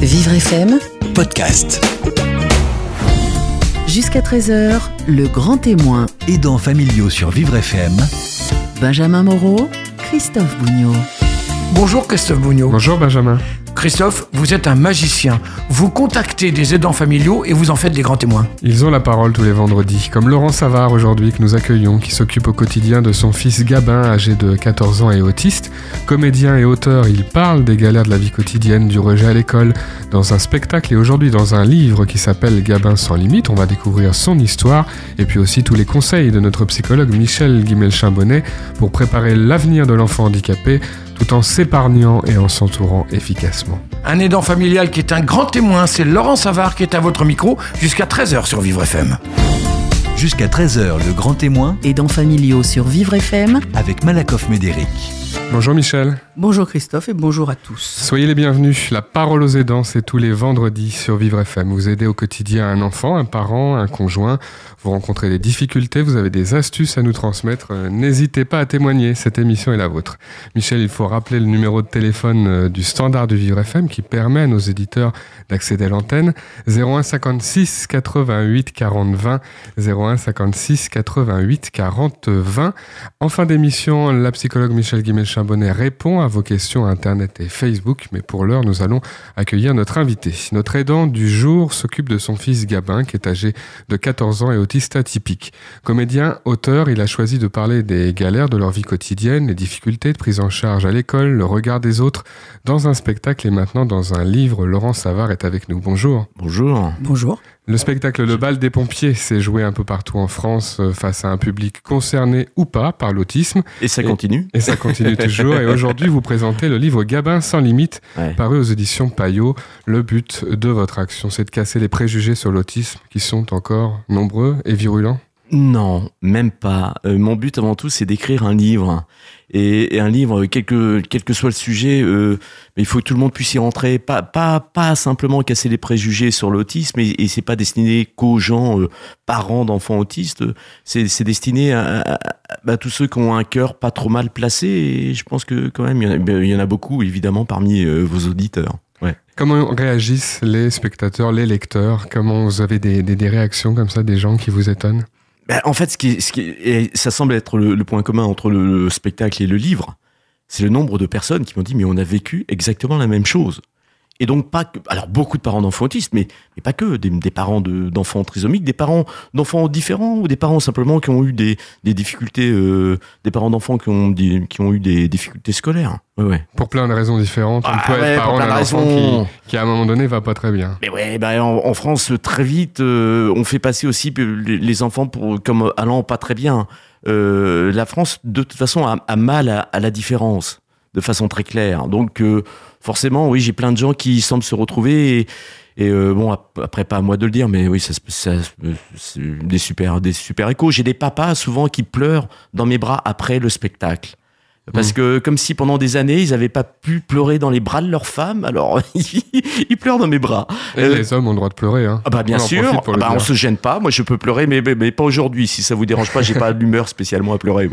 Vivre FM, podcast. jusqu'à 13h, le grand témoin. Aidants familiaux sur Vivre FM. Benjamin Moreau, Christophe Bougnot. Bonjour Christophe Bougnot. Bonjour Benjamin. Christophe, vous êtes un magicien. Vous contactez des aidants familiaux et vous en faites des grands témoins. Ils ont la parole tous les vendredis, comme Laurent Savard aujourd'hui que nous accueillons, qui s'occupe au quotidien de son fils Gabin, âgé de 14 ans et autiste. Comédien et auteur, il parle des galères de la vie quotidienne, du rejet à l'école, dans un spectacle et aujourd'hui dans un livre qui s'appelle Gabin sans limite. On va découvrir son histoire et puis aussi tous les conseils de notre psychologue Michel Guimel-Chambonnet pour préparer l'avenir de l'enfant handicapé tout en s'épargnant et en s'entourant efficacement. Un aidant familial qui est un grand témoin, c'est Laurent Savard qui est à votre micro jusqu'à 13h sur Vivre FM. Jusqu'à 13h, le grand témoin Aidants familiaux sur Vivre FM. avec Malakoff Médéric. Bonjour Michel. Bonjour Christophe et bonjour à tous. Soyez les bienvenus. La parole aux aidants, c'est tous les vendredis sur Vivre FM. Vous aidez au quotidien un enfant, un parent, un conjoint. Vous rencontrez des difficultés, vous avez des astuces à nous transmettre. Euh, N'hésitez pas à témoigner. Cette émission est la vôtre. Michel, il faut rappeler le numéro de téléphone euh, du standard du Vivre FM qui permet à nos éditeurs d'accéder à l'antenne. 01 56 88 40 20. 01 56 88 40 20. En fin d'émission, la psychologue Michel Guimel-Chambonnet répond à vos questions Internet et Facebook, mais pour l'heure, nous allons accueillir notre invité. Notre aidant du jour s'occupe de son fils Gabin, qui est âgé de 14 ans et autiste atypique. Comédien, auteur, il a choisi de parler des galères de leur vie quotidienne, les difficultés de prise en charge à l'école, le regard des autres, dans un spectacle et maintenant dans un livre. Laurent Savard est avec nous. Bonjour. Bonjour. Bonjour. Le spectacle Le bal des pompiers s'est joué un peu partout en France euh, face à un public concerné ou pas par l'autisme. Et ça Et- continue Et ça continue toujours. Et aujourd'hui, vous présentez le livre Gabin sans limite, Ouais. paru aux éditions Payot. Le but de votre action, c'est de casser les préjugés sur l'autisme qui sont encore nombreux et virulents. Non, même pas. Euh, mon but avant tout, c'est d'écrire un livre. Et, et un livre, quel que, quel que soit le sujet, euh, mais il faut que tout le monde puisse y rentrer. Pas, pas, pas simplement casser les préjugés sur l'autisme, et, c'est pas destiné qu'aux gens, euh, parents d'enfants autistes. C'est destiné à, à- à tous ceux qui ont un cœur pas trop mal placé. Et je pense que quand même, il y en a, ben, y en a beaucoup, évidemment, parmi euh, vos auditeurs. Ouais. Comment réagissent les spectateurs, les lecteurs? Comment vous avez des- des réactions comme ça, des gens qui vous étonnent? Ben, en fait, ce qui, et ça semble être le, point commun entre le spectacle et le livre, c'est le nombre de personnes qui m'ont dit mais on a vécu exactement la même chose. Et donc pas que, alors beaucoup de parents d'enfants autistes, mais, mais pas que des, des parents de- d'enfants trisomiques, des parents d'enfants différents ou des parents simplement qui ont eu des, des difficultés, euh, des parents d'enfants qui ont des- qui ont eu des difficultés scolaires. Ouais, ouais. Pour plein de raisons différentes. On Ah peut ouais, être parent d'un enfant qui, qui, à un moment donné, va pas très bien. Mais ouais, ben en, en France, très vite, euh, on fait passer aussi les, les enfants pour, comme allant pas très bien. Euh, la France, de toute façon, a, a mal à, à la différence, de façon très claire. Donc, euh, forcément, oui, j'ai plein de gens qui semblent se retrouver. Et, euh, bon, ap- après, pas à moi de le dire, mais oui, ça, ça, c'est des super, des super échos. J'ai des papas souvent qui pleurent dans mes bras après le spectacle. Parce que comme si pendant des années, ils n'avaient pas pu pleurer dans les bras de leur femme, alors ils pleurent dans mes bras. Et Euh, les hommes ont le droit de pleurer. Hein. ah bah bien On sûr, Ah bah on se gêne pas. Moi je peux pleurer, mais, mais, mais pas aujourd'hui. Si ça vous dérange pas, j'ai pas l'humeur spécialement à pleurer.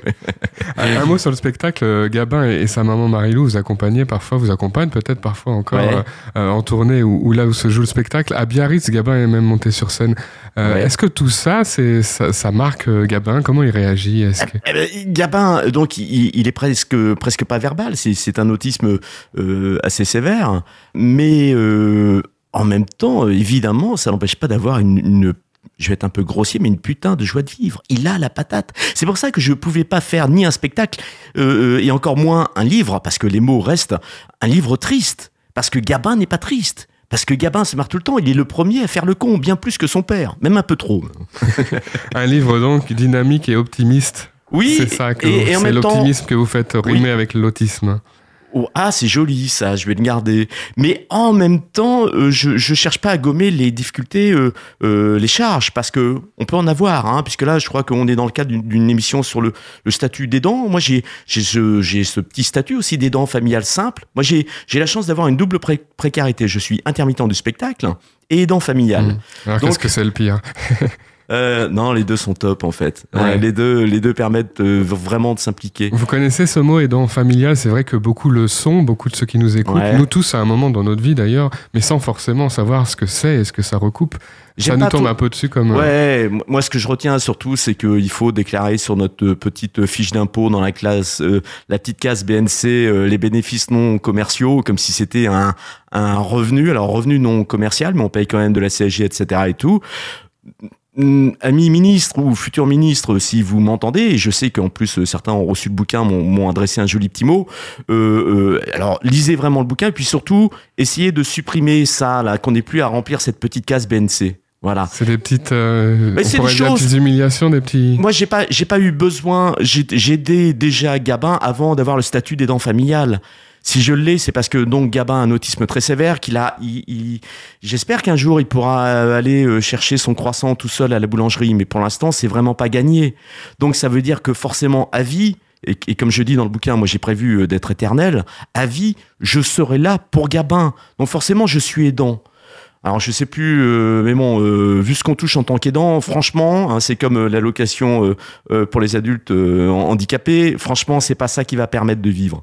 Un, un mot sur le spectacle. euh, Gabin et, et sa maman Marilou vous accompagnaient parfois, vous accompagnent peut-être parfois encore Ouais. euh, en tournée ou, là où se joue le spectacle. À Biarritz, Gabin est même monté sur scène. Euh, Ouais. Est-ce que tout ça, ça, ça marque Gabin? Comment il réagit? Que... Eh ben, Gabin, donc il, il est presque presque pas verbal. C'est un autisme euh, assez sévère, mais euh, en même temps, évidemment, ça n'empêche pas d'avoir une, je vais être un peu grossier, mais une putain de joie de vivre. Il a la patate. C'est pour ça que je pouvais pas faire ni un spectacle euh, et encore moins un livre, parce que les mots restent un livre triste. Parce que Gabin n'est pas triste. Parce que Gabin se marre tout le temps. Il est le premier à faire le con, bien plus que son père, même un peu trop. Un livre donc dynamique et optimiste. Oui. c'est ça, que c'est temps- l'optimisme que vous faites rimer avec l'autisme. Oh, ah, c'est joli ça, je vais le garder. Mais en même temps, euh, je, je cherche pas à gommer les difficultés, euh, euh, les charges, parce que on peut en avoir, hein, puisque là, je crois qu'on est dans le cadre d'une- émission sur le, le statut d'aidant. Moi, j'ai ce, ce petit statut aussi d'aidant familial simple. Moi, j'ai la chance d'avoir une double pré- précarité. Je suis intermittent du spectacle et aidant familial. Mm. Alors qu'est-ce que c'est le pire? Euh, non, les deux sont top en fait. Ouais. Euh, les deux, les deux permettent euh, vraiment de s'impliquer. Vous connaissez ce mot aidant familial, c'est vrai que beaucoup le sont, beaucoup de ceux qui nous écoutent, Ouais. nous tous à un moment dans notre vie d'ailleurs, mais sans forcément savoir ce que c'est et ce que ça recoupe. Ça nous tombe un peu dessus comme... euh, Ouais, moi ce que je retiens surtout, c'est qu'il faut déclarer sur notre euh, petite fiche d'impôt dans la classe, euh, la petite case BNC, euh, les bénéfices non commerciaux, comme si c'était un, un revenu. Alors revenu non commercial, mais on paye quand même de la CSG, etc. et tout. Hum, Amis ministres ou futurs ministres, si vous m'entendez, et je sais qu'en plus euh, certains ont reçu le bouquin, m'ont m'ont adressé un joli petit mot. Euh, euh, alors lisez vraiment le bouquin, et puis surtout essayez de supprimer ça, là, qu'on n'ait plus à remplir cette petite case BNC. Voilà. C'est des petites, euh, Mais on des choses- petites humiliations, des petits... Moi, j'ai pas, j'ai pas eu besoin. J'ai j'ai aidé déjà Gabin avant d'avoir le statut d'aidant familial. Si je l'ai, c'est parce que donc Gabin a un autisme très sévère, qu'il a. il- il- J'espère qu'un jour il pourra euh, aller euh, chercher son croissant tout seul à la boulangerie, mais pour l'instant, c'est vraiment pas gagné. Donc ça veut dire que forcément, à vie. Et, comme je dis dans le bouquin, moi j'ai prévu euh, d'être éternel. À vie, je serai là pour Gabin. Donc forcément, je suis aidant. Alors je sais plus, euh, mais bon, euh, vu ce qu'on touche en tant qu'aidant, franchement, hein, c'est comme euh, l'allocation pour les adultes handicapés. Franchement, c'est pas ça qui va permettre de vivre.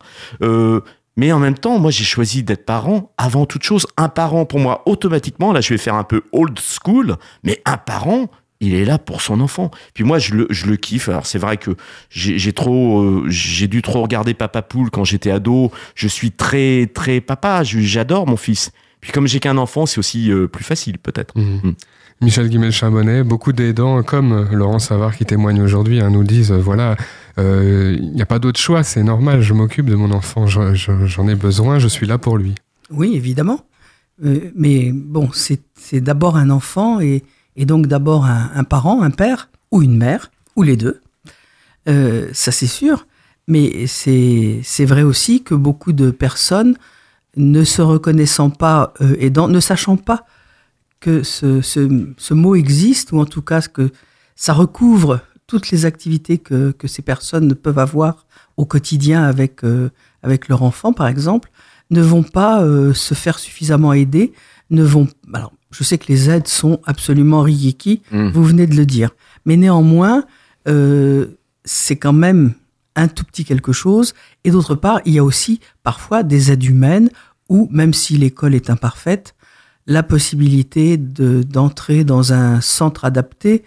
Mais en même temps, moi, j'ai choisi d'être parent avant toute chose. Un parent, pour moi, automatiquement, là, je vais faire un peu old school, mais un parent, il est là pour son enfant. Puis moi, je le, je le kiffe. Alors c'est vrai que j'ai trop, euh, j'ai dû trop regarder Papa Poule quand j'étais ado. Je suis très, très papa. J'adore mon fils. Puis comme j'ai qu'un enfant, c'est aussi euh, plus facile peut-être. Mhm. Mm. Michel Guimel-Charbonnet, beaucoup d'aidants, comme euh, Laurent Savard qui témoigne aujourd'hui, hein, nous disent, euh, voilà, euh, il n'y a pas d'autre choix, c'est normal, je m'occupe de mon enfant, je- je- j'en ai besoin, je suis là pour lui. Oui, évidemment. Mais bon, c'est d'abord un enfant et, et donc d'abord un, parent, un père ou une mère, ou les deux. Ça, c'est sûr. Mais c'est vrai aussi que beaucoup de personnes, ne se reconnaissant pas aidant, ne sachant pas que ce, ce, ce mot existe, ou en tout cas que ça recouvre toutes les activités que, que ces personnes peuvent avoir au quotidien avec, euh, avec leur enfant, par exemple, ne vont pas euh, se faire suffisamment aider, ne vont... Alors, je sais que les aides sont absolument rikiki, Mm. vous venez de le dire, mais néanmoins, euh, c'est quand même un tout petit quelque chose, et d'autre part, il y a aussi parfois des aides humaines où, même si l'école est imparfaite, la possibilité de d'entrer dans un centre adapté,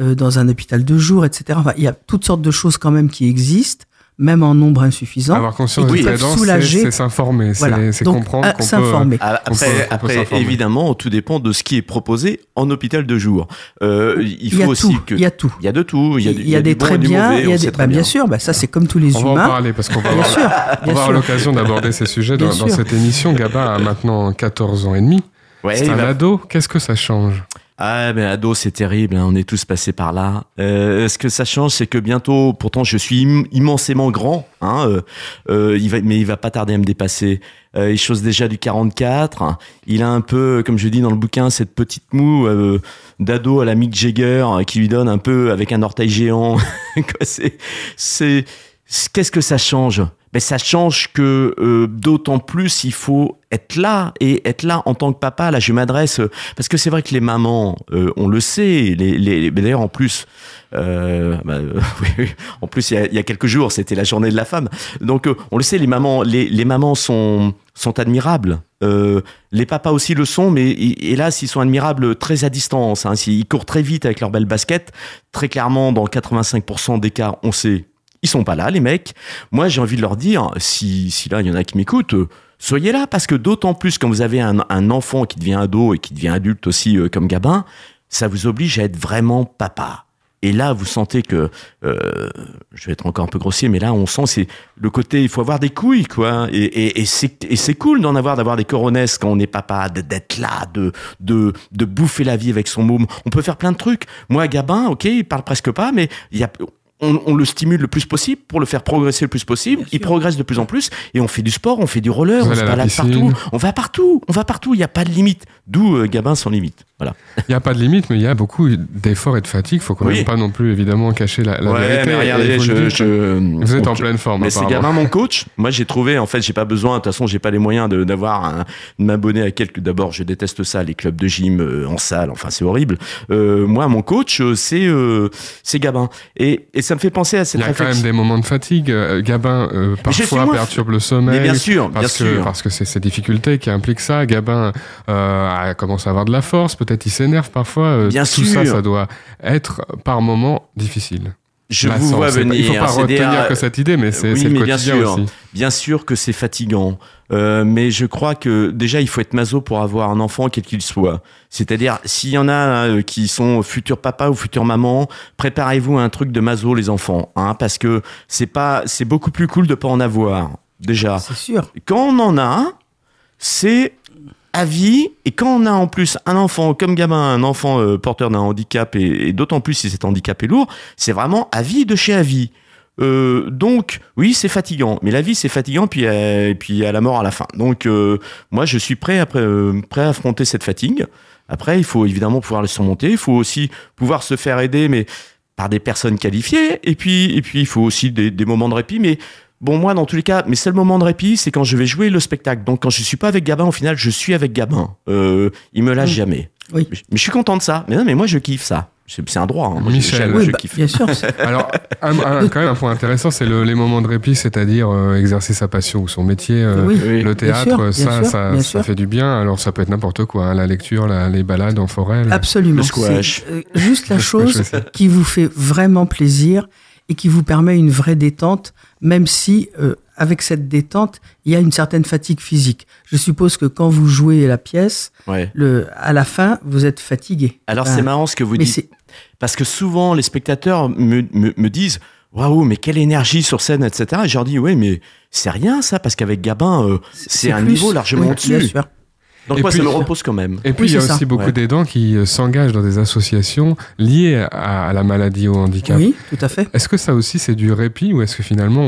euh, dans un hôpital de jour, etc. Enfin, il y a toutes sortes de choses quand même qui existent, même en nombre insuffisant. Avoir conscience et de qui peuvent soulager. c'est s'informer, c'est Voilà. c'est Donc, comprendre qu'on peut... s'informer. Ah, On peut- Après, on peut après évidemment, tout dépend de ce qui est proposé en hôpital de jour. Euh, il Il faut y a aussi tout. que Il y a tout. il y a de tout. Il y a, Il y a du des bon et très du bien, mauvais, il y on a des, très bah, bien sûr, bah, ça c'est comme tous les On va en humains. parler parce qu'on va avoir, on avoir l'occasion d'aborder ces sujets dans, cette émission. Gabin a maintenant 14 ans et demi. Ouais, c'est un va- ado, qu'est-ce que ça change Ah, mais ado, c'est terrible. hein, on est tous passés par là. Euh, ce que ça change, c'est que bientôt, pourtant, je suis im- immensément grand. Hein, euh, euh, il va, mais il va pas tarder à me dépasser. Euh, il chose déjà du 44. Il a un peu, comme je dis dans le bouquin, cette petite moue euh, d'ado à la Mick Jagger qui lui donne un peu avec un orteil géant. C'est, c'est- qu'est-ce que ça change? Ben, ça change que euh, d'autant plus il faut être là et être là en tant que papa. Là, je m'adresse euh, parce que c'est vrai que les mamans, euh, on le sait. Les, les, d'ailleurs, en plus, euh, bah, euh, oui, en plus, il y, a, y a quelques jours, c'était la journée de la femme. Donc, euh, on le sait, les mamans, les, les mamans sont sont admirables. Les papas aussi le sont, mais hélas, ils sont admirables très à distance. Hein. Ils courent très vite avec leurs belles baskets. Très clairement, dans 85% des cas, on sait, ils sont pas là, les mecs. Moi, j'ai envie de leur dire, si, si là, il y en a qui m'écoutent, euh, soyez là, parce que d'autant plus quand vous avez un, un enfant qui devient ado et qui devient adulte aussi, euh, comme Gabin, ça vous oblige à être vraiment papa. Et là, vous sentez que, euh, je vais être encore un peu grossier, mais là, on sent c'est le côté, il faut avoir des couilles, quoi. Et, et, et c'est cool d'en avoir, d'avoir des coronesses quand on est papa, d'être là, de, de, de bouffer la vie avec son môme. On peut faire plein de trucs. Moi, Gabin, ok, il parle presque pas, mais il y a, on, on le stimule le plus possible pour le faire progresser le plus possible. Bien Il sûr. progresse de plus en plus et on fait du sport, on fait du roller, on se balade partout. On va partout, on va partout. Il n'y a pas de limite. D'où euh, Gabin sans limite. Il n'y a pas de limite, mais il y a beaucoup d'efforts et de fatigue. Il faut quand Oui. pas non plus, évidemment, cacher la, la ouais, vérité. mais regardez, je, je- Vous êtes en pleine forme, Mais c'est. Gabin mon coach. Moi, j'ai trouvé, en fait, j'ai pas besoin. De toute façon, j'ai pas les moyens de- d'avoir un- de m'abonner à quelques. D'abord, je déteste ça, les clubs de gym euh, en salle. Enfin, c'est horrible. Euh, moi, mon coach, c'est euh, c'est Gabin. Et, et ça me fait penser à cette Il y a quand même réflexion. des moments de fatigue. Euh, Gabin, euh, parfois, perturbe le sommeil. Mais bien sûr, bien Parce que, sûr. parce que c'est ces difficultés qui impliquent ça. Gabin euh, a commencé à avoir de la force, peut-être il s'énerve parfois. Bien tout sûr. ça, ça doit être par moments difficile. Je La vous vois c'est pas- venir. Il faut pas c'est-à-dire, retenir que cette idée, mais c'est oui, c'est le mais bien quotidien sûr. aussi. Bien sûr que c'est fatigant, euh, mais je crois que déjà il faut être maso pour avoir un enfant quel qu'il soit. C'est-à-dire s'il y en a euh, qui sont futurs papa ou futurs maman, préparez-vous à un truc de maso les enfants, hein, parce que c'est pas, c'est beaucoup plus cool de pas en avoir déjà. C'est sûr. Quand on en a c'est à vie, et quand on a en plus un enfant comme gamin, un enfant euh, porteur d'un handicap, et, d'autant plus si cet handicap est lourd, c'est vraiment à vie de chez à vie. Euh, donc oui c'est fatigant mais la vie c'est fatigant puis euh, et puis à la mort à la fin donc euh, moi je suis prêt euh, prêt à affronter cette fatigue après il faut évidemment pouvoir le surmonter il faut aussi pouvoir se faire aider mais par des personnes qualifiées et puis et puis il faut aussi des, des moments de répit mais bon moi dans tous les cas mes seuls moments de répit c'est quand je vais jouer le spectacle donc quand je suis pas avec Gabin au final je suis avec Gabin euh, il me lâche Mm. jamais Oui. mais, mais je suis content de ça mais non mais moi je kiffe ça c'est un droit hein. Moi, je- Michel. Oui, je bah, kiffe bien sûr. Alors, un, un- quand même un point intéressant, c'est le- les moments de répit, c'est-à-dire euh, exercer sa passion ou son métier. euh, oui. Oui. Le théâtre, bien ça, sûr, ça, ça fait du bien. Alors, ça peut être n'importe quoi, hein, la lecture, la- les balades en forêt. le- Absolument. Le squash. Euh, juste la chose qui vous fait vraiment plaisir et qui vous permet une vraie détente, même si euh, avec cette détente, il y a une certaine fatigue physique. Je suppose que quand vous jouez la pièce, ouais le, à la fin, vous êtes fatigué. alors Enfin, c'est marrant ce que vous dites Parce que souvent, les spectateurs me, me, me disent Waouh, mais quelle énergie sur scène, etc. Et je leur dis Oui, mais c'est rien ça, parce qu'avec Gabin, euh, c'est un plus- niveau largement oui, au-dessus. Donc, Et moi, puis- ça me repose quand même. Et puis, Oui, il y a aussi ça. beaucoup Ouais. d'aidants qui euh, s'engagent dans des associations liées à, à la maladie ou au handicap. Oui, tout à fait. Est-ce que ça aussi, c'est du répit ou est-ce que finalement,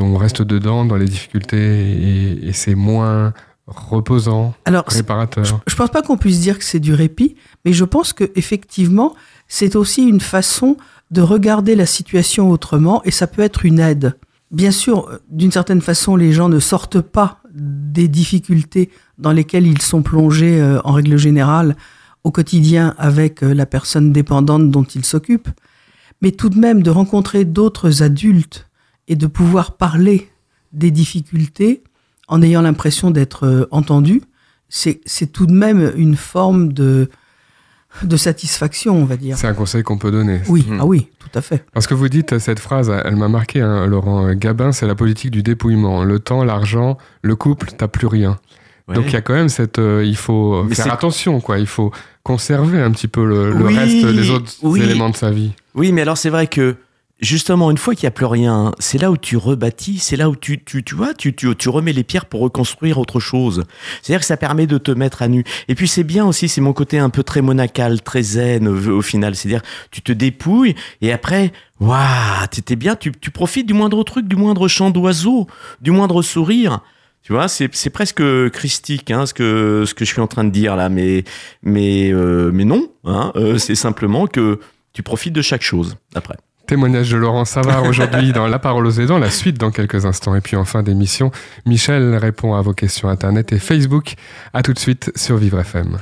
on, reste dedans dans les difficultés et, et c'est moins reposant, Alors, réparateur? je, je pense pas qu'on puisse dire que c'est du répit, mais je pense que effectivement, c'est aussi une façon de regarder la situation autrement et ça peut être une aide. Bien sûr, euh, d'une certaine façon, les gens ne sortent pas des difficultés dans lesquelles ils sont plongés euh, en règle générale au quotidien avec euh, la personne dépendante dont ils s'occupent, mais tout de même de rencontrer d'autres adultes et de pouvoir parler des difficultés en ayant l'impression d'être euh, entendu, c'est c'est tout de même une forme de, de satisfaction, on va dire. C'est un conseil qu'on peut donner. Oui, Mhm. ah oui, tout à fait. Parce que vous dites cette phrase, elle m'a marqué, hein, Laurent Gabin, c'est la politique du dépouillement. Le temps, l'argent, le couple, t'as plus rien. Ouais. Donc il y a quand même cette, euh, il faut Mais faire attention, quoi. Il faut conserver un petit peu le, le Oui, reste des autres oui. éléments de sa vie. Oui, mais alors c'est vrai que justement, une fois qu'il n'y a plus rien, c'est là où tu rebâtis, c'est là où tu, tu, tu vois, tu, tu, tu remets les pierres pour reconstruire autre chose. C'est-à-dire que ça permet de te mettre à nu. Et puis c'est bien aussi, c'est mon côté un peu très monacal, très zen au, au final. C'est-à-dire, tu te dépouilles et après, waouh, t'étais bien, tu, tu profites du moindre truc, du moindre chant d'oiseau, du moindre sourire. Tu vois, c'est c'est presque christique, hein, ce que ce que je suis en train de dire là, mais mais euh, mais non, hein, euh, c'est simplement que tu profites de chaque chose après. Témoignage de Laurent Savard aujourd'hui dans La Parole aux aidants, la suite dans quelques instants. Et puis en fin d'émission, Michel répond à vos questions Internet et Facebook. À tout de suite sur Vivre FM.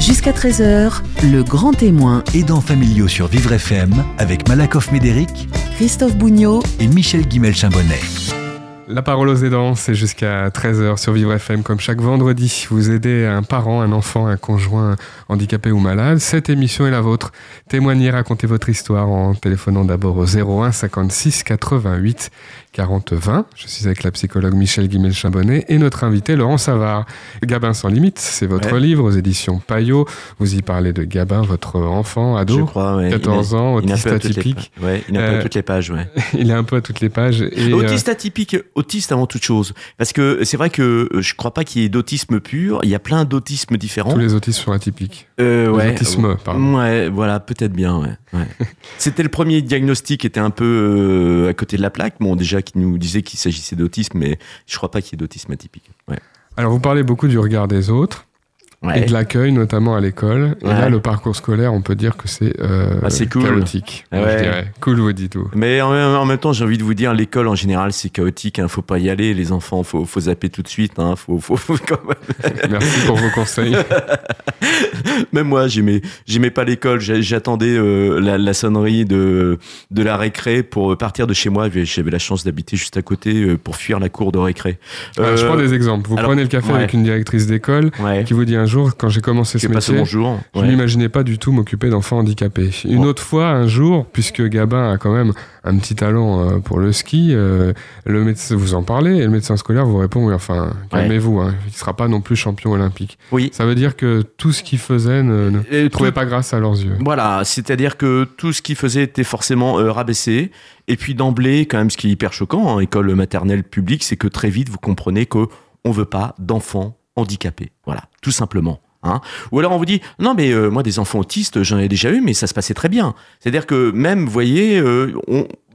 Jusqu'à 13h, le grand témoin, Aidants familiaux sur Vivre FM avec Malakoff Médéric Christophe Bougnot, et Michel Guimel-Chambonnet. La parole aux aidants, c'est jusqu'à 13h sur Vivre FM, comme chaque vendredi. Vous aidez un parent, un enfant, un conjoint handicapé ou malade. Cette émission est la vôtre. Témoignez, racontez votre histoire en téléphonant d'abord au 01 56 88 40 20. Je suis avec la psychologue Michel Guimel-Chambonnet et notre invité Laurent Savard. Gabin sans limite, c'est votre Ouais. livre aux éditions Payot. Vous y parlez de Gabin, votre enfant, Je ado, crois, ouais. 14 ans, Il autiste atypique. Ouais, il est un peu Euh, à toutes les pages, ouais. Il est un peu à toutes les pages. Et, euh, Autiste atypique, autiste avant toute chose. Parce que c'est vrai que euh, je crois pas qu'il y ait d'autisme pur. Il y a plein d'autismes différents. tous les autistes sont atypiques. Euh, Les autismes, pardon. Ouais, voilà, peut-être bien. C'était le premier diagnostic qui était un peu euh, à côté de la plaque. Bon, déjà, qui nous disait qu'il s'agissait d'autisme, mais je crois pas qu'il y ait d'autisme atypique. Alors, vous parlez beaucoup du regard des autres. Ouais. et de l'accueil, notamment à l'école. Et là, le parcours scolaire, on peut dire que c'est euh, Ah, cool. chaotique. moi, Ouais. Je dirais. Cool, vous dites tout. Mais en, en même temps, j'ai envie de vous dire, l'école en général, c'est chaotique. Hein, faut pas y aller, les enfants. Faut, faut zapper tout de suite. Hein, faut, faut, faut quand même- Merci pour vos conseils. Même moi, j'aimais, j'aimais pas l'école. J'a- J'attendais euh, la, la sonnerie de, de la récré pour partir de chez moi. J'avais la chance d'habiter juste à côté euh, pour fuir la cour de récré. Euh, je Euh, prends des exemples. Vous alors, prenez le café avec une directrice d'école qui vous dit un jour, quand j'ai commencé ce métier. Je n'imaginais pas du tout m'occuper d'enfants handicapés. Une autre fois, un jour, puisque Gabin a quand même un petit talent euh, pour le ski, euh, le médecin vous en parlez et le médecin scolaire vous répond oui, enfin, calmez-vous, hein, il ne sera pas non plus champion olympique. Oui. Ça veut dire que tout ce qu'il faisait ne, ne Et trouvait tout- pas grâce à leurs yeux. Voilà, c'est-à-dire que tout ce qu'il faisait était forcément euh, rabaissé. Et puis d'emblée, quand même, ce qui est hyper choquant en école maternelle publique, c'est que très vite, vous comprenez que on veut pas d'enfants handicapés. Voilà, tout simplement. Hein. Ou alors on vous dit non mais euh, moi des enfants autistes j'en ai déjà eu mais ça se passait très bien. C'est-à-dire que même vous voyez euh,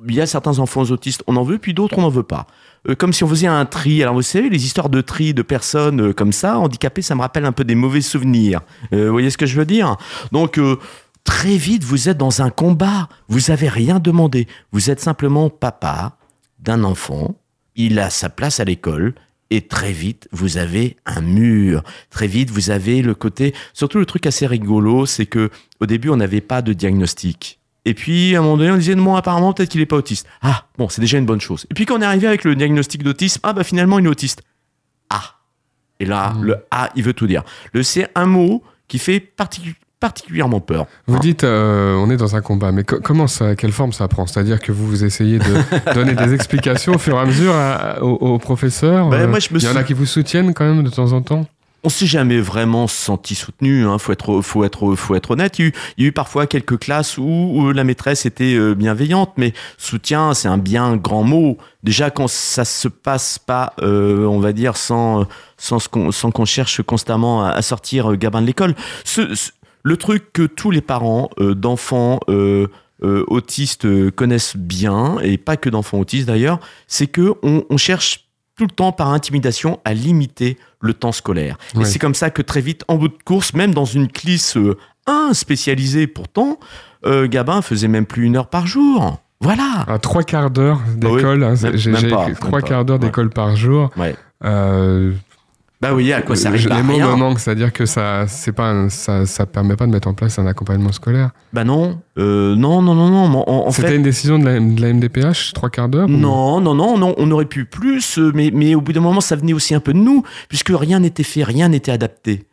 il y a certains enfants autistes on en veut puis d'autres on n'en veut pas. Euh, comme si on faisait un tri. Alors vous savez les histoires de tri de personnes comme ça handicapées ça me rappelle un peu des mauvais souvenirs. Vous voyez ce que je veux dire? Donc très vite, vous êtes dans un combat. Vous avez rien demandé. Vous êtes simplement papa d'un enfant. Il a sa place à l'école. Et très vite, vous avez un mur. Très vite, vous avez le côté. Surtout le truc assez rigolo, c'est que au début, on n'avait pas de diagnostic. Et puis, à un moment donné, on disait, bon, apparemment, peut-être qu'il n'est pas autiste. Ah, bon, c'est déjà une bonne chose. Et puis, quand on est arrivé avec le diagnostic d'autisme, ah, bah, finalement, il est autiste. Ah. Et là, Mm. le A, il veut tout dire. Le C, un mot qui fait particu- particulièrement peur. Vous Hein. dites, euh, on est dans un combat, mais co- comment ça, quelle forme ça prend? C'est-à-dire que vous, vous essayez de donner des explications au fur et à mesure à- aux, aux professeurs Bah, euh, moi, je me Il y en a qui vous soutiennent quand même de temps en temps? On s'est jamais vraiment senti soutenu. Hein, faut être, faut être, faut être honnête. Il y, a eu, il y a eu parfois quelques classes où, où la maîtresse était euh, bienveillante, mais soutien, c'est un bien grand mot. Déjà quand ça se passe pas, euh, on va dire sans, sans, qu'on- sans qu'on cherche constamment à, sortir Gabin de l'école. Ce, ce- le truc que tous les parents euh, d'enfants euh, euh, autistes connaissent bien, et pas que d'enfants autistes d'ailleurs, c'est que on, on cherche tout le temps par intimidation à limiter le temps scolaire. Et c'est comme ça que très vite, en bout de course, même dans une clisse euh, 1 spécialisée pourtant, Gabin faisait même plus une heure par jour. Voilà. À trois quarts d'heure Ah oui, d'école, hein, même- j'ai même j'ai pas, écrit même trois quarts d'heure Ouais. d'école par jour. Ouais. Euh, Bah oui, à quoi ça arrive les mots me manquent, c'est-à-dire que ça, c'est pas, un- ça, ça permet pas de mettre en place un accompagnement scolaire. Bah non, euh, non, non, non, non. En, en C'était fait, une décision de la, de la MDPH, trois quarts d'heure ou- Non, non, non, non, on aurait pu plus, euh, mais, mais au bout d'un moment, ça venait aussi un peu de nous, puisque rien n'était fait, rien n'était adapté.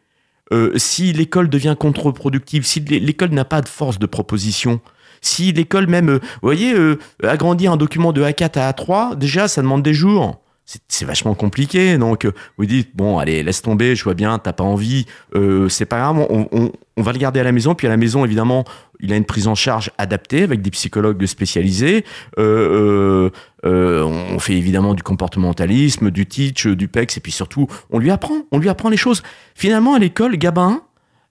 Euh, si l'école devient contre-productive, si l'é- l'école n'a pas de force de proposition, si l'école même, vous voyez, euh, agrandir un document de A4 à A3, déjà, ça demande des jours. C'est- vachement compliqué, donc euh, vous dites bon allez laisse tomber, je vois bien, t'as pas envie, euh, c'est pas grave, on, on- on va le garder à la maison, puis à la maison évidemment il a une prise en charge adaptée avec des psychologues spécialisés, euh, euh, euh, on fait évidemment du comportementalisme, du teach, euh, du PEX, et puis surtout, on lui apprend, on lui apprend les choses. Finalement, à l'école, Gabin,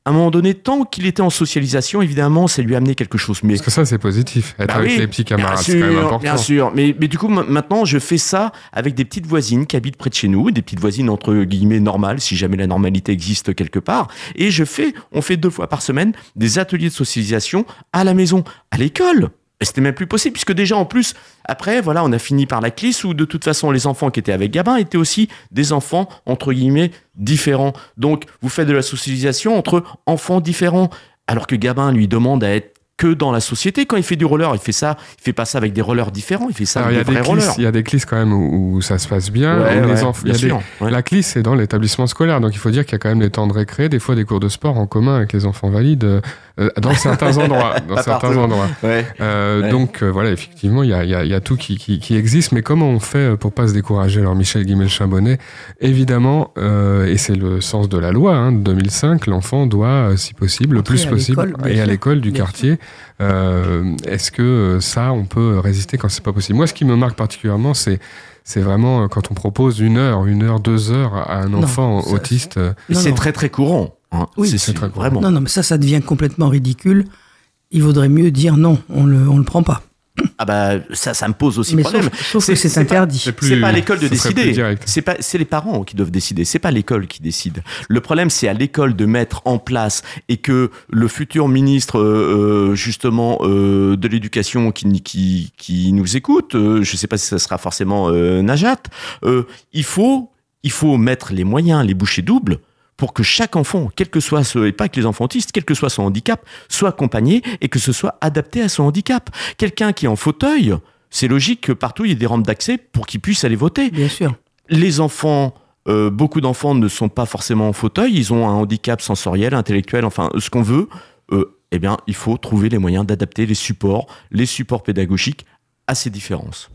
à un moment donné, tant qu'il était en socialisation, évidemment, ça lui a amené quelque chose. Mais Parce que ça, c'est positif. Être Bah avec oui, les petits camarades, c'est quand même important. Bien sûr, mais, mais du coup, ma- maintenant, je fais ça avec des petites voisines qui habitent près de chez nous, des petites voisines entre guillemets normales, si jamais la normalité existe quelque part. Et je fais, on fait deux fois par semaine des ateliers de socialisation à la maison, à l'école. Et c'était même plus possible, puisque déjà en plus, après, voilà, on a fini par la clisse où de toute façon, les enfants qui étaient avec Gabin étaient aussi des enfants, entre guillemets, différents. Donc, vous faites de la socialisation entre enfants différents. Alors que Gabin lui demande à être que dans la société. Quand il fait du roller, il fait ça, il fait pas ça avec des rollers différents, il fait ça Alors, il y a avec des des vrais clisses, rollers. il y a des clisses quand même où, où ça se passe bien. Ouais, où les enfants, il y bien a des- ouais. La clisse, c'est dans l'établissement scolaire. Donc, il faut dire qu'il y a quand même les temps de récré, des fois des cours de sport en commun avec les enfants valides, euh, euh, dans certains endroits. Dans certains endroits. Ouais. Euh, Ouais. Donc, euh, voilà, effectivement, il y a, il y a- il y a tout qui, qui, qui existe. Mais comment on fait pour pas se décourager? Alors, Michel Guimel-Chambonnet, évidemment, euh, et c'est le sens de la loi hein, de 2005, l'enfant doit, si possible, le plus possible, et à l'école du quartier. Euh, Est-ce que euh, ça, on peut résister quand c'est pas possible? Moi, ce qui me marque particulièrement, c'est c'est vraiment euh, quand on propose une heure, une heure, deux heures à un enfant autiste. c'est très très courant. hein. Oui, c'est très courant. vraiment. Non, non, mais ça, ça devient complètement ridicule. Il vaudrait mieux dire non, on le, on le prend pas. Ah bah ça, ça me pose aussi Mais problème. sauf, sauf C'est- interdit. C'est pas à l'école de décider. C'est pas, c'est les parents qui doivent décider. C'est pas l'école qui décide. Le problème, c'est à l'école de mettre en place et que le futur ministre, euh, euh, justement, euh, de l'éducation qui, qui, qui nous écoute, euh, je sais pas si ça sera forcément euh, Najat, euh, il faut, il faut mettre les moyens, les bouchées doubles pour que chaque enfant, quel que soit ce, et pas que les enfants autistes, quel que soit son handicap, soit accompagné et que ce soit adapté à son handicap. Quelqu'un qui est en fauteuil, c'est logique que partout il y ait des rampes d'accès pour qu'il puisse aller voter. Bien sûr. Les enfants, euh, beaucoup d'enfants ne sont pas forcément en fauteuil, ils ont un handicap sensoriel, intellectuel, enfin ce qu'on veut. Euh, eh bien, il faut trouver les moyens d'adapter les supports, les supports pédagogiques à ces différences.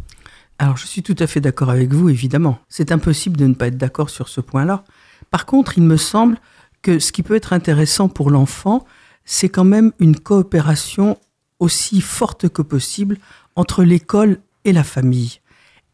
Alors, je suis tout à fait d'accord avec vous, évidemment. C'est impossible de ne pas être d'accord sur ce point-là. Par contre, il me semble que ce qui peut être intéressant pour l'enfant, c'est quand même une coopération aussi forte que possible entre l'école et la famille.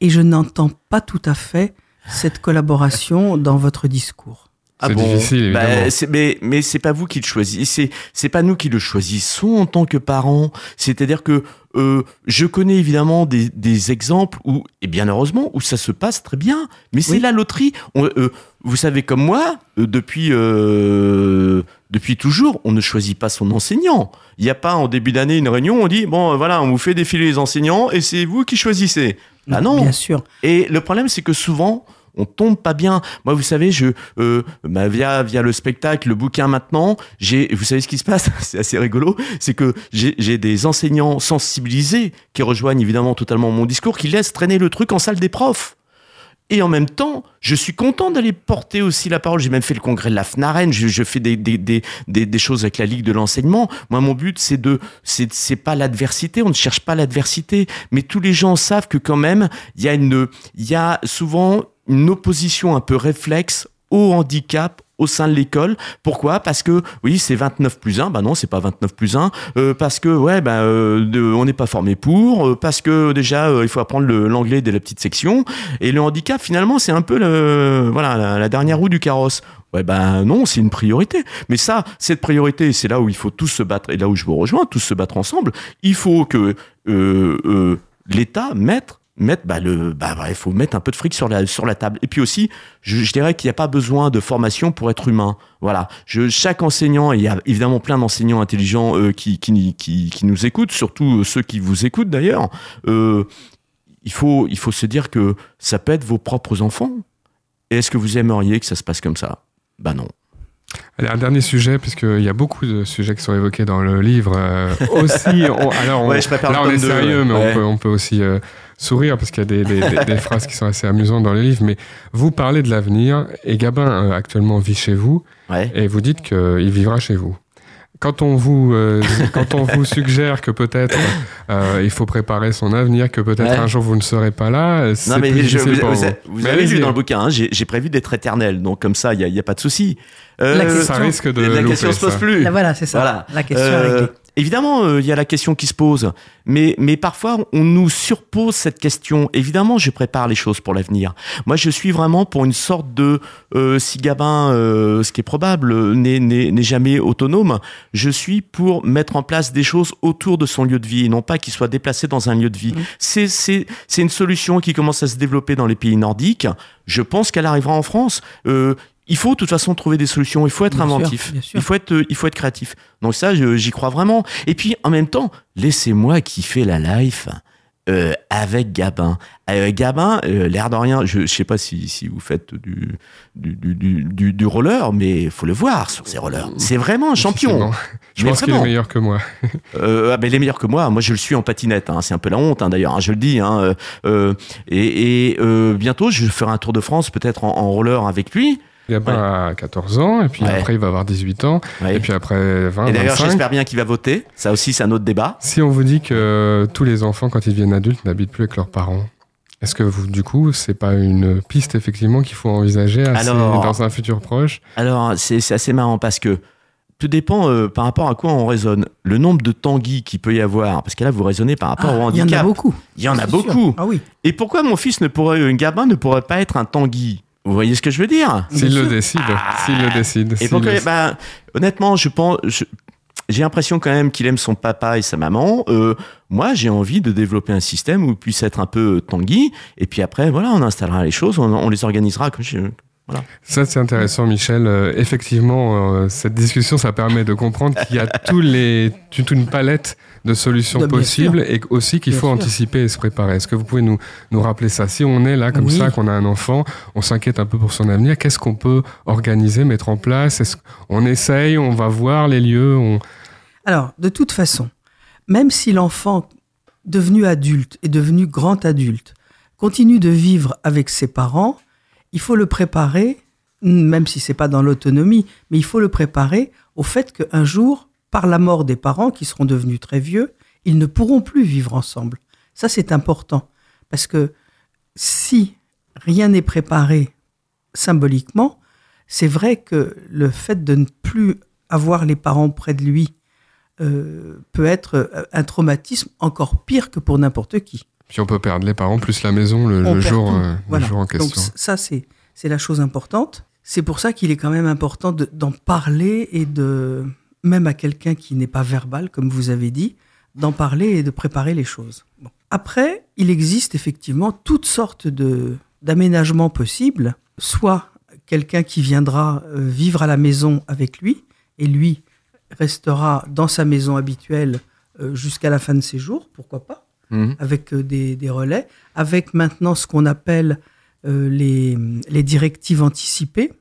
Et je n'entends pas tout à fait cette collaboration dans votre discours. Ah C'est difficile, évidemment. Bah, mais mais c'est pas vous qui le choisissez, c'est pas nous qui le choisissons en tant que parents. C'est-à-dire que euh, je connais évidemment des, des exemples où, et bien heureusement, où ça se passe très bien. Mais c'est Oui. la loterie. On- euh, vous savez comme moi, euh, depuis euh, depuis toujours, on ne choisit pas son enseignant. Il n'y a pas en début d'année une réunion, on dit bon voilà, on vous fait défiler les enseignants et c'est vous qui choisissez. Ah non. Bien sûr. Et le problème, c'est que souvent, on tombe pas bien. Moi, vous savez, je euh, bah, via via le spectacle, le bouquin maintenant, j'ai vous savez ce qui se passe, c'est assez rigolo, c'est que j'ai des enseignants sensibilisés qui rejoignent évidemment totalement mon discours, qui laissent traîner le truc en salle des profs. Et en même temps, je suis content d'aller porter aussi la parole. J'ai même fait le congrès de la FNAREN. Je, je fais des, des, des, des, des choses avec la Ligue de l'enseignement. Moi, mon but, c'est de, c'est, c'est pas l'adversité. On ne cherche pas l'adversité. Mais tous les gens savent que quand même, il y a une, il y a souvent une opposition un peu réflexe au handicap au sein de l'école. Pourquoi? Parce que oui, c'est 29 plus 1. Bah non, c'est pas 29 plus 1. Euh, parce que ouais, bah, euh, de- on n'est pas formé pour. Euh, parce que déjà, euh, il faut apprendre l'anglais dès la petite section. Et le handicap, finalement, c'est un peu le, voilà, la, dernière roue du carrosse. Ouais, ben non, c'est une priorité. Mais ça, cette priorité, c'est là où il faut tous se battre, et là où je vous rejoins, tous se battre ensemble. Il faut que l'État mette, mette bah, le, bah, il faut mettre un peu de fric sur la, sur la table. Et puis aussi, je, je dirais qu'il n'y a pas besoin de formation pour être humain. Voilà. Je, chaque enseignant, il y a évidemment plein d'enseignants intelligents euh, qui, qui, qui, qui nous écoutent, surtout euh, ceux qui vous écoutent d'ailleurs. Euh, il faut, il faut se dire que ça peut être vos propres enfants. Est-ce que vous aimeriez que ça se passe comme ça? Ben non. Allez, un dernier sujet, puisqu'il y a beaucoup de sujets qui sont évoqués dans le livre. euh, aussi, on- alors on- Ouais, je prépare là on est sérieux, mais Ouais. on, peut, on peut aussi euh, sourire parce qu'il y a des, des- des- des phrases qui sont assez amusantes dans le livre. Mais vous parlez de l'avenir et Gabin euh, actuellement vit chez vous Ouais. et vous dites qu'il vivra chez vous. Quand on vous, euh, quand on vous suggère que peut-être euh, il faut préparer son avenir, que peut-être Ouais. un jour vous ne serez pas là, c'est Non, mais plus je- vous, vous- vous. Mais avez lu dans le bouquin, hein, j'ai j'ai prévu d'être éternel. Donc, comme ça, il n'y a, il y a pas de souci. Euh, La question- Ça risque de la louper, question se pose ça. plus. Là, voilà, c'est ça. Voilà. La question Euh, est réglée. Évidemment, euh, il y a la question qui se pose, mais, mais parfois on nous surpose cette question. Évidemment, je prépare les choses pour l'avenir. Moi, je suis vraiment pour une sorte de euh, si Gabin, euh, ce qui est probable, euh, n'est- n'est n'est jamais autonome. Je suis pour mettre en place des choses autour de son lieu de vie, et non pas qu'il soit déplacé dans un lieu de vie. C'est c'est c'est une solution qui commence à se développer dans les pays nordiques. Je pense qu'elle arrivera en France. Il faut de toute façon trouver des solutions. Il faut être Bien inventif. sûr. Il faut être, il faut être créatif. Donc ça, j'y crois vraiment. Et puis en même temps, laissez-moi kiffer la life euh, avec Gabin. Euh, Gabin, euh, l'air de rien, je, je sais pas si, si vous faites du, du, du, du, roller, mais faut le voir sur ces rollers. C'est vraiment un champion. Je Mais pense qu'il est meilleur que moi. Euh, ah ben, il est meilleur que moi. Moi, je le suis en patinette. hein. C'est un peu la honte, hein, d'ailleurs. hein, je le dis. Hein. Euh, euh, et et, euh, bientôt, je ferai un tour de France, peut-être en, en roller avec lui. Gabin a 14 ans, et puis Ouais. après il va avoir 18 ans, Ouais. et puis après 20, Et d'ailleurs, 25. j'espère bien qu'il va voter. Ça aussi, c'est un autre débat. Si on vous dit que tous les enfants, quand ils deviennent adultes, n'habitent plus avec leurs parents, est-ce que vous, du coup, c'est pas une piste effectivement qu'il faut envisager assez- Alors- dans un futur proche? Alors, c'est c'est assez marrant parce que tout dépend euh, par rapport à quoi on raisonne. Le nombre de tanguis qu'il peut y avoir, parce que là, vous raisonnez par rapport au Ah, il y en handicap. a beaucoup. Il y en a sûr. beaucoup. Ah oui. Et pourquoi mon fils ne pourrait, un gamin ne pourrait pas être un tanguy? Vous voyez ce que je veux dire S'il le sûr. décide, s'il le décide. Et le- ben, Honnêtement, je pense. je- j'ai l'impression quand même qu'il aime son papa et sa maman. Euh, moi, j'ai envie de développer un système où il puisse être un peu tanguy. Et puis après, voilà, on installera les choses, on, on les organisera comme je, voilà. Ça, c'est intéressant, Michel. Euh, effectivement, euh, cette discussion, ça permet de comprendre qu'il y a tous les, toute une palette de solutions De- possibles et aussi qu'il faut sûr. anticiper et se préparer. Est-ce que vous pouvez nous, nous rappeler ça? Si on est là comme Oui. ça, qu'on a un enfant, on s'inquiète un peu pour son avenir, qu'est-ce qu'on peut organiser, mettre en place? Est-ce qu'on essaye, on va voir les lieux on... Alors, de toute façon, même si l'enfant devenu adulte et devenu grand adulte continue de vivre avec ses parents, il faut le préparer, même si c'est pas dans l'autonomie, mais il faut le préparer au fait qu'un jour, par la mort des parents qui seront devenus très vieux, ils ne pourront plus vivre ensemble. Ça, c'est important. Parce que si rien n'est préparé symboliquement, c'est vrai que le fait de ne plus avoir les parents près de lui euh, peut être euh, un traumatisme encore pire que pour n'importe qui. Puis on peut perdre les parents plus la maison le, jour, euh, le jour en Donc question. c- ça, c'est c'est la chose importante. C'est pour ça qu'il est quand même important de- d'en parler et de, même à quelqu'un qui n'est pas verbal, comme vous avez dit, d'en parler et de préparer les choses. Bon. Après, il existe effectivement toutes sortes de d'aménagements possibles, soit quelqu'un qui viendra euh, vivre à la maison avec lui, et lui restera dans sa maison habituelle euh, jusqu'à la fin de ses jours, pourquoi pas Mhm. avec euh, des, des relais, avec maintenant ce qu'on appelle euh, les, les directives anticipées,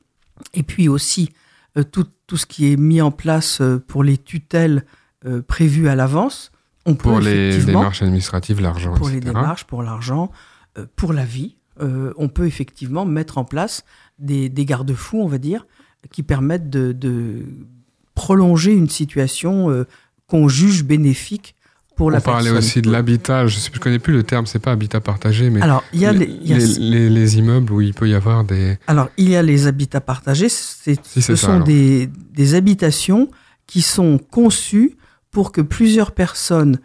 et puis aussi euh, tout, tout ce qui est mis en place pour les tutelles euh, prévues à l'avance. On peut Pour les démarches administratives, l'argent, pour les démarches, pour l'argent, pour la vie, on peut effectivement mettre en place des, des garde-fous, on va dire, qui permettent de, de prolonger une situation qu'on juge bénéfique pour la On parlait aussi de l'habitat, je je connais plus le terme, c'est pas habitat partagé, mais Alors, il y a les, les- il y a- les- les- les immeubles où il peut y avoir des. Alors, il y a les habitats partagés. c'est- Si, c'est ce ça, sont des, des habitations qui sont conçues pour que plusieurs personnes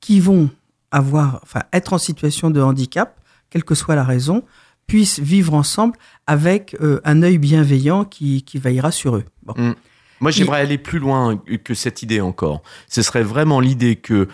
qui vont avoir, enfin, être en situation de handicap, quelle que soit la raison, puissent vivre ensemble avec euh, un œil bienveillant qui, qui veillera sur eux. Bon. Moi, j'aimerais aller plus loin que cette idée encore. Ce serait vraiment l'idée que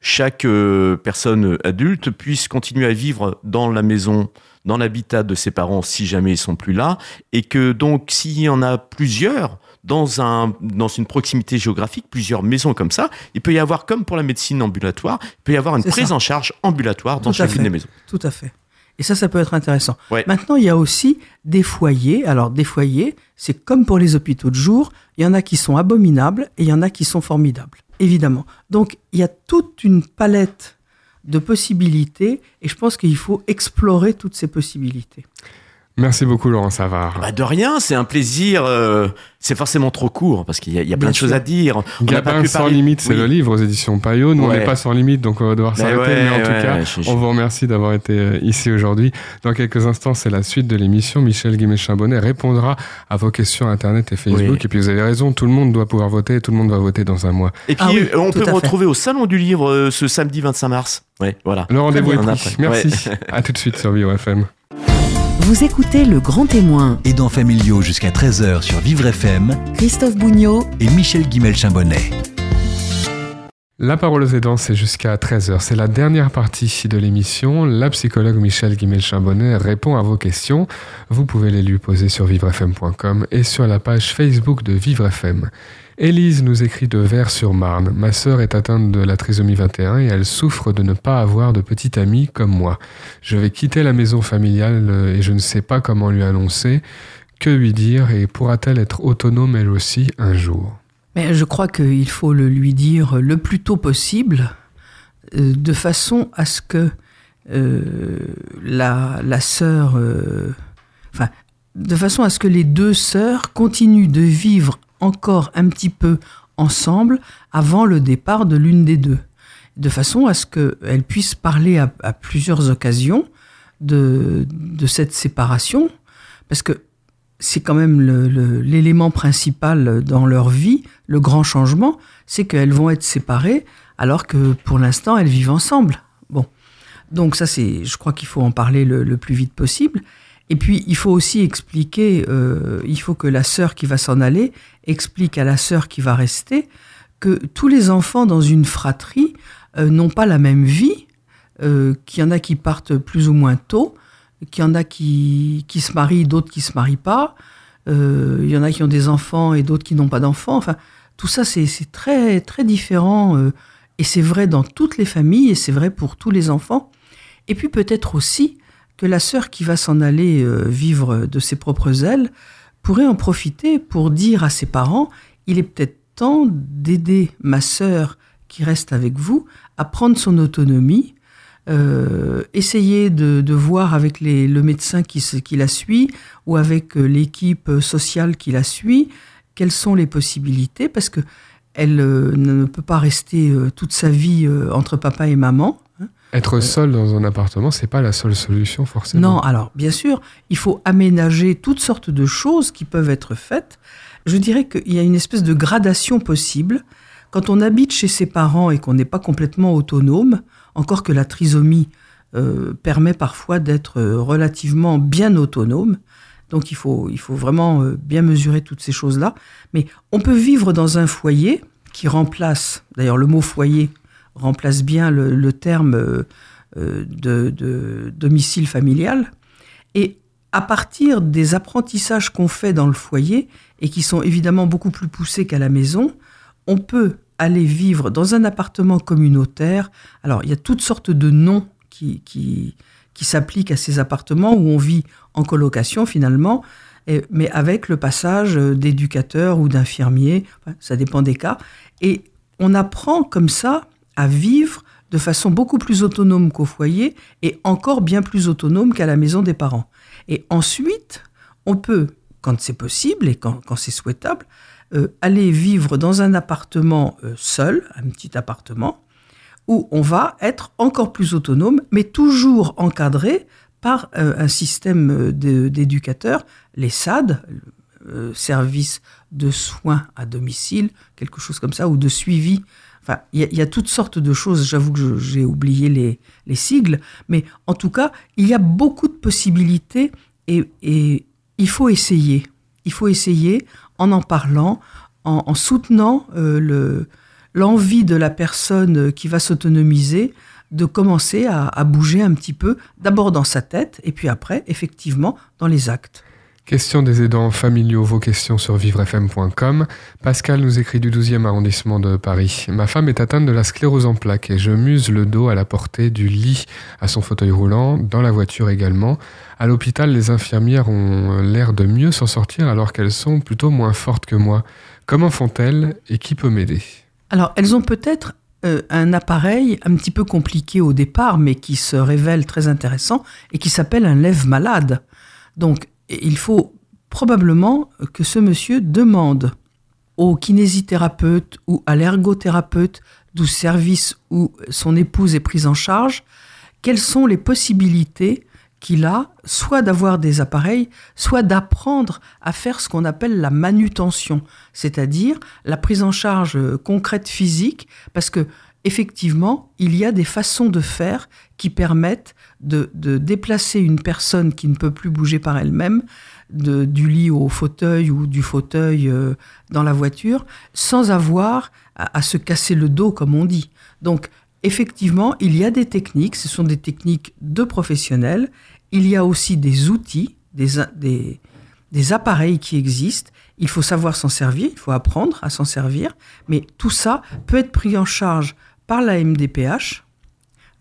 chaque euh, personne adulte puisse continuer à vivre dans la maison, dans l'habitat de ses parents si jamais ils sont plus là, et que donc s'il y en a plusieurs dans un dans une proximité géographique, plusieurs maisons comme ça, il peut y avoir comme pour la médecine ambulatoire, il peut y avoir une prise ça. en charge ambulatoire dans Tout chacune des maisons. Tout à fait. Et ça, ça peut être intéressant. Ouais. Maintenant, il y a aussi des foyers. Alors, des foyers, c'est comme pour les hôpitaux de jour. Il y en a qui sont abominables et il y en a qui sont formidables, évidemment. Donc, il y a toute une palette de possibilités et je pense qu'il faut explorer toutes ces possibilités. Merci beaucoup, Laurent Savard. Bah de rien, c'est un plaisir. euh, c'est forcément trop court parce qu'il y a, il y a plein de choses à dire. On Gabin pu sans parler- limite, c'est Oui. le livre aux éditions Payot. Nous, on Ouais. n'est pas sans limite, donc on va devoir Mais s'arrêter. ouais, mais en tout ouais, cas, je- je- on vous remercie d'avoir été euh, ici aujourd'hui. Dans quelques instants, c'est la suite de l'émission. Michel Guimet-Chambonnet répondra à vos questions Internet et Facebook. Oui. Et puis, vous avez raison, tout le monde doit pouvoir voter. Tout le monde va voter dans un mois. Et puis Ah oui, on peut fait. retrouver au salon du livre euh, ce samedi 25 mars. Ouais, voilà. Le rendez-vous est pris. On a- Merci. Ouais. à tout de suite sur Vivre FM. Vous écoutez Le Grand Témoin, Aidant familiaux jusqu'à 13h sur Vivre FM Christophe Bougnot et Michel Guimel-Chambonnet. La parole aux aidants, c'est jusqu'à 13h. C'est la dernière partie de l'émission. La psychologue Michel Guimel-Chambonnet répond à vos questions. Vous pouvez les lui poser sur vivrefm.com et sur la page Facebook de Vivre FM. Élise nous écrit de Vers-sur-Marne. Ma sœur est atteinte de la trisomie 21 et elle souffre de ne pas avoir de petite amie comme moi. Je vais quitter la maison familiale euh, et je ne sais pas comment lui annoncer. Que lui dire et pourra-t-elle être autonome elle aussi un jour? Mais je crois qu'il faut le lui dire le plus tôt possible, euh, de façon à ce que euh, la, la sœur, euh, enfin, de façon à ce que les deux sœurs continuent de vivre encore un petit peu ensemble avant le départ de l'une des deux, de façon à ce qu'elles puissent parler à, à plusieurs occasions de, de cette séparation, parce que c'est quand même l'élément principal dans leur vie, le grand changement, c'est qu'elles vont être séparées alors que pour l'instant elles vivent ensemble. Bon, donc ça c'est, je crois qu'il faut en parler le, le plus vite possible. Et puis, il faut aussi expliquer, euh, il faut que la sœur qui va s'en aller explique à la sœur qui va rester que tous les enfants dans une fratrie euh, n'ont pas la même vie, euh, qu'il y en a qui partent plus ou moins tôt, qu'il y en a qui, qui se marient, d'autres qui se marient pas, euh, il y en a qui ont des enfants et d'autres qui n'ont pas d'enfants. Enfin, tout ça, c'est très, très différent. euh, et c'est vrai dans toutes les familles et c'est vrai pour tous les enfants. Et puis peut-être aussi que la sœur qui va s'en aller euh, vivre de ses propres ailes pourrait en profiter pour dire à ses parents, il est peut-être temps d'aider ma sœur qui reste avec vous à prendre son autonomie, euh, essayer de, de voir avec les- le médecin qui, la suit ou avec euh, l'équipe sociale qui la suit quelles sont les possibilités parce que elle euh, ne peut pas rester euh, toute sa vie entre papa et maman. hein. Être seul dans un appartement, c'est pas la seule solution forcément. Non, alors bien sûr, il faut aménager toutes sortes de choses qui peuvent être faites. Je dirais qu'il y a une espèce de gradation possible. Quand on habite chez ses parents et qu'on n'est pas complètement autonome, encore que la trisomie euh, permet parfois d'être euh, relativement bien autonome, donc il faut, il faut vraiment euh, bien mesurer toutes ces choses-là. Mais on peut vivre dans un foyer qui remplace, d'ailleurs le mot foyer remplace bien le, terme de domicile familial. Et à partir des apprentissages qu'on fait dans le foyer, et qui sont évidemment beaucoup plus poussés qu'à la maison, on peut aller vivre dans un appartement communautaire. Alors, il y a toutes sortes de noms qui, qui, s'appliquent à ces appartements où on vit en colocation finalement, mais avec le passage euh, d'éducateurs ou d'infirmiers, enfin, ça dépend des cas. Et on apprend comme ça à vivre de façon beaucoup plus autonome qu'au foyer et encore bien plus autonome qu'à la maison des parents. Et ensuite, on peut, quand c'est possible et quand c'est souhaitable, euh, aller vivre dans un appartement euh, seul, un petit appartement, où on va être encore plus autonome, mais toujours encadré par euh, un système d'éducateurs, les SAD, services de soins à domicile, quelque chose comme ça, ou de suivi. Enfin, il y, a- toutes sortes de choses. J'avoue que j'ai oublié les, les sigles, mais en tout cas, il y a beaucoup de possibilités et, et il faut essayer. Il faut essayer en en parlant, en, en soutenant euh, le- l'envie de la personne qui va s'autonomiser de commencer à bouger un petit peu, d'abord dans sa tête et puis après, effectivement, dans les actes. Question des aidants familiaux, vos questions sur vivrefm.com. Pascal nous écrit du 12e arrondissement de Paris. Ma femme est atteinte de la sclérose en plaques et je muse le dos à la portée du lit à son fauteuil roulant, dans la voiture également. À l'hôpital, les infirmières ont l'air de mieux s'en sortir alors qu'elles sont plutôt moins fortes que moi. Comment font-elles et qui peut m'aider? Alors, elles ont peut-être euh, un appareil un petit peu compliqué au départ, mais qui se révèle très intéressant et qui s'appelle un lève-malade. Donc, il faut probablement que ce monsieur demande au kinésithérapeute ou à l'ergothérapeute du service où son épouse est prise en charge, quelles sont les possibilités qu'il a, soit d'avoir des appareils, soit d'apprendre à faire ce qu'on appelle la manutention, c'est-à-dire la prise en charge concrète physique, parce que effectivement, il y a des façons de faire qui permettent de, déplacer une personne qui ne peut plus bouger par elle-même du lit au fauteuil ou du fauteuil euh, dans la voiture sans avoir à, se casser le dos, comme on dit. Donc, effectivement, il y a des techniques, ce sont des techniques de professionnels. Il y a aussi des outils, des, des, des appareils qui existent. Il faut savoir s'en servir, il faut apprendre à s'en servir. Mais tout ça peut être pris en charge par la MDPH.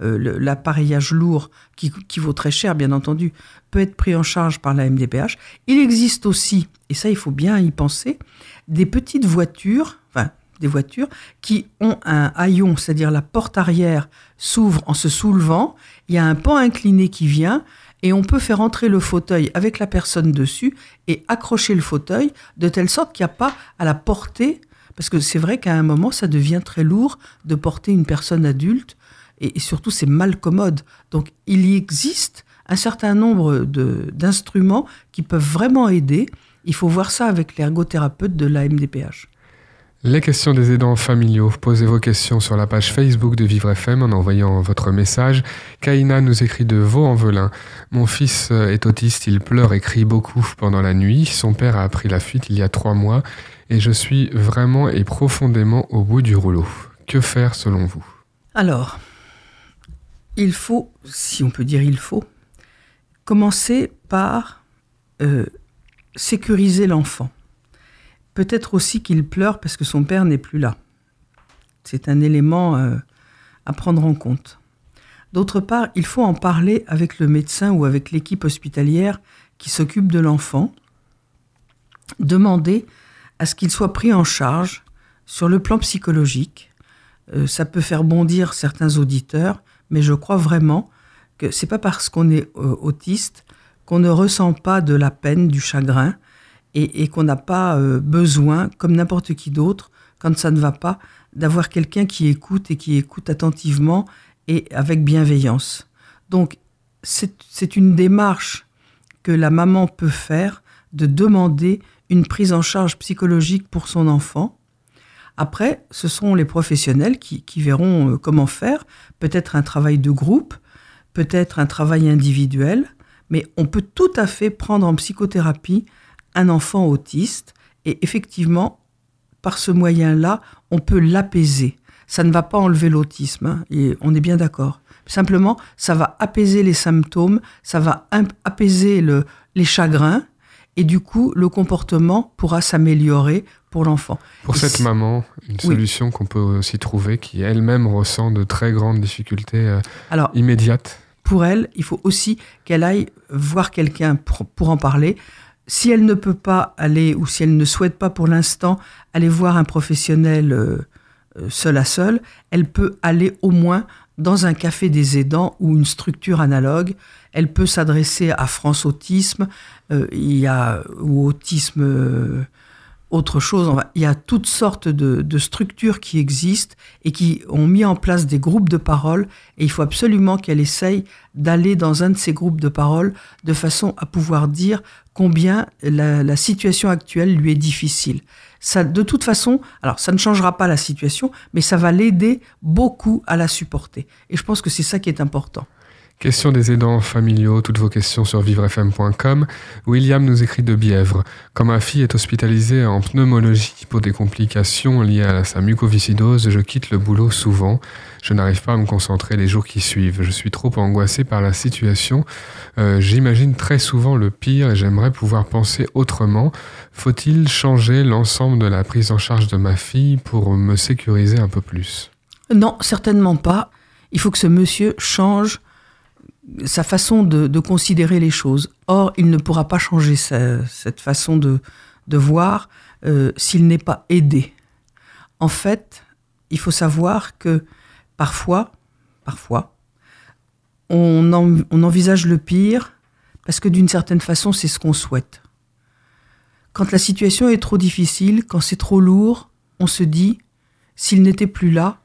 Euh, L'appareillage lourd, qui, qui vaut très cher, bien entendu, peut être pris en charge par la MDPH. Il existe aussi, et ça il faut bien y penser, des petites voitures, enfin des voitures, qui ont un haillon, c'est-à-dire la porte arrière s'ouvre en se soulevant, il y a un pan incliné qui vient, et on peut faire entrer le fauteuil avec la personne dessus et accrocher le fauteuil de telle sorte qu'il n'y a pas à la porter, parce que c'est vrai qu'à un moment, ça devient très lourd de porter une personne adulte, et, et surtout c'est mal commode. Donc il y existe un certain nombre d'instruments qui peuvent vraiment aider. Il faut voir ça avec l'ergothérapeute de la MDPH. Les questions des aidants familiaux. Posez vos questions sur la page Facebook de Vivre FM en envoyant votre message. Kaina nous écrit de Vaux-en-Velin. Mon fils est autiste, il pleure et crie beaucoup pendant la nuit. Son père a appris la fuite il y a trois mois et je suis vraiment et profondément au bout du rouleau. Que faire selon vous? Alors, il faut, si on peut dire il faut, commencer par euh, sécuriser l'enfant. Peut-être aussi qu'il pleure parce que son père n'est plus là. C'est un élément euh, à prendre en compte. D'autre part, il faut en parler avec le médecin ou avec l'équipe hospitalière qui s'occupe de l'enfant. Demander à ce qu'il soit pris en charge sur le plan psychologique. Euh, ça peut faire bondir certains auditeurs, mais je crois vraiment que c'est pas parce qu'on est euh, autiste qu'on ne ressent pas de la peine, du chagrin, et, qu'on n'a pas euh, besoin, comme n'importe qui d'autre, quand ça ne va pas, d'avoir quelqu'un qui écoute et qui écoute attentivement et avec bienveillance. Donc, c'est une démarche que la maman peut faire de demander une prise en charge psychologique pour son enfant. Après, ce sont les professionnels qui, verront euh, comment faire, peut-être un travail de groupe, peut-être un travail individuel, mais on peut tout à fait prendre en psychothérapie un enfant autiste et effectivement, par ce moyen-là, on peut l'apaiser. Ça ne va pas enlever l'autisme, hein, et on est bien d'accord. Simplement, ça va apaiser les symptômes, ça va apaiser le, les chagrins, et du coup, le comportement pourra s'améliorer pour l'enfant. Pour cette maman, une solution qu'on peut aussi trouver, qui elle-même ressent de très grandes difficultés euh, Alors, immédiates. Pour elle, il faut aussi qu'elle aille voir quelqu'un pour, en parler. Si elle ne peut pas aller, ou si elle ne souhaite pas pour l'instant aller voir un professionnel euh, euh, seul à seul, elle peut aller au moins dans un café des aidants ou une structure analogue. Elle peut s'adresser à France Autisme, euh, il y a ou Autisme euh, autre chose. Il y a toutes sortes de, structures qui existent et qui ont mis en place des groupes de parole. Et il faut absolument qu'elle essaye d'aller dans un de ces groupes de parole de façon à pouvoir dire combien la, la situation actuelle lui est difficile. De toute façon, alors ça ne changera pas la situation, mais ça va l'aider beaucoup à la supporter. Et je pense que c'est ça qui est important. Question des aidants familiaux, toutes vos questions sur vivrefm.com. William nous écrit de Bièvre. Quand ma fille est hospitalisée en pneumologie pour des complications liées à sa mucoviscidose, je quitte le boulot souvent. Je n'arrive pas à me concentrer les jours qui suivent. Je suis trop angoissé par la situation. Euh, j'imagine très souvent le pire et j'aimerais pouvoir penser autrement. Faut-il changer l'ensemble de la prise en charge de ma fille pour me sécuriser un peu plus? Non, certainement pas. Il faut que ce monsieur change sa façon de, considérer les choses. Or, il ne pourra pas changer cette façon de, voir euh, s'il n'est pas aidé. En fait, il faut savoir que parfois, parfois, on, on envisage le pire parce que d'une certaine façon, c'est ce qu'on souhaite. Quand la situation est trop difficile, quand c'est trop lourd, on se dit, s'il n'était plus là,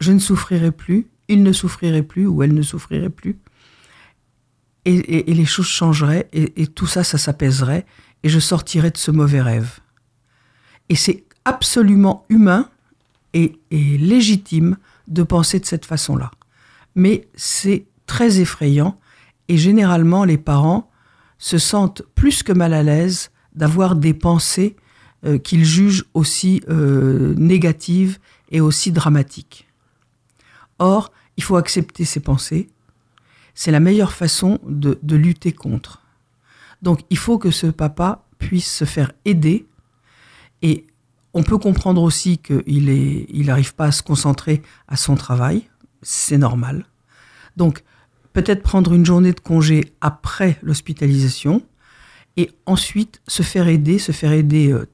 je ne souffrirais plus, il ne souffrirait plus ou elle ne souffrirait plus. Et, les choses changeraient et, tout ça, ça s'apaiserait et je sortirais de ce mauvais rêve. Et c'est absolument humain et, légitime de penser de cette façon-là. Mais c'est très effrayant et généralement les parents se sentent plus que mal à l'aise d'avoir des pensées euh, qu'ils jugent aussi euh, négatives et aussi dramatiques. Or, il faut accepter ces pensées. C'est la meilleure façon de, lutter contre. Donc il faut que ce papa puisse se faire aider. Et on peut comprendre aussi qu'il n'arrive il pas à se concentrer à son travail. C'est normal. Donc peut-être prendre une journée de congé après l'hospitalisation et ensuite se faire aider, se faire aider euh,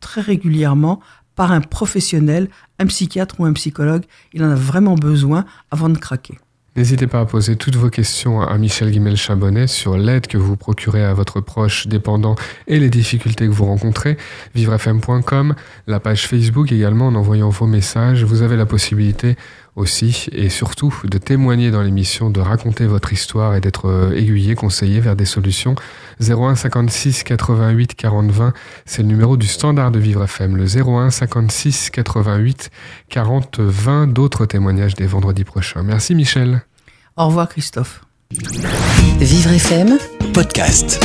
très régulièrement par un professionnel, un psychiatre ou un psychologue. Il en a vraiment besoin avant de craquer. N'hésitez pas à poser toutes vos questions à Michel Guimel-Chabonnet sur l'aide que vous procurez à votre proche dépendant et les difficultés que vous rencontrez. Vivrefm.com, la page Facebook également en envoyant vos messages. Vous avez la possibilité aussi, et surtout de témoigner dans l'émission, de raconter votre histoire et d'être euh, aiguillé, conseillé vers des solutions. 01 56 88 40 20, c'est le numéro du standard de Vivre FM. Le 01 56 88 40 20, d'autres témoignages des vendredis prochains. Merci Michel. Au revoir Christophe. Vivre FM Podcast.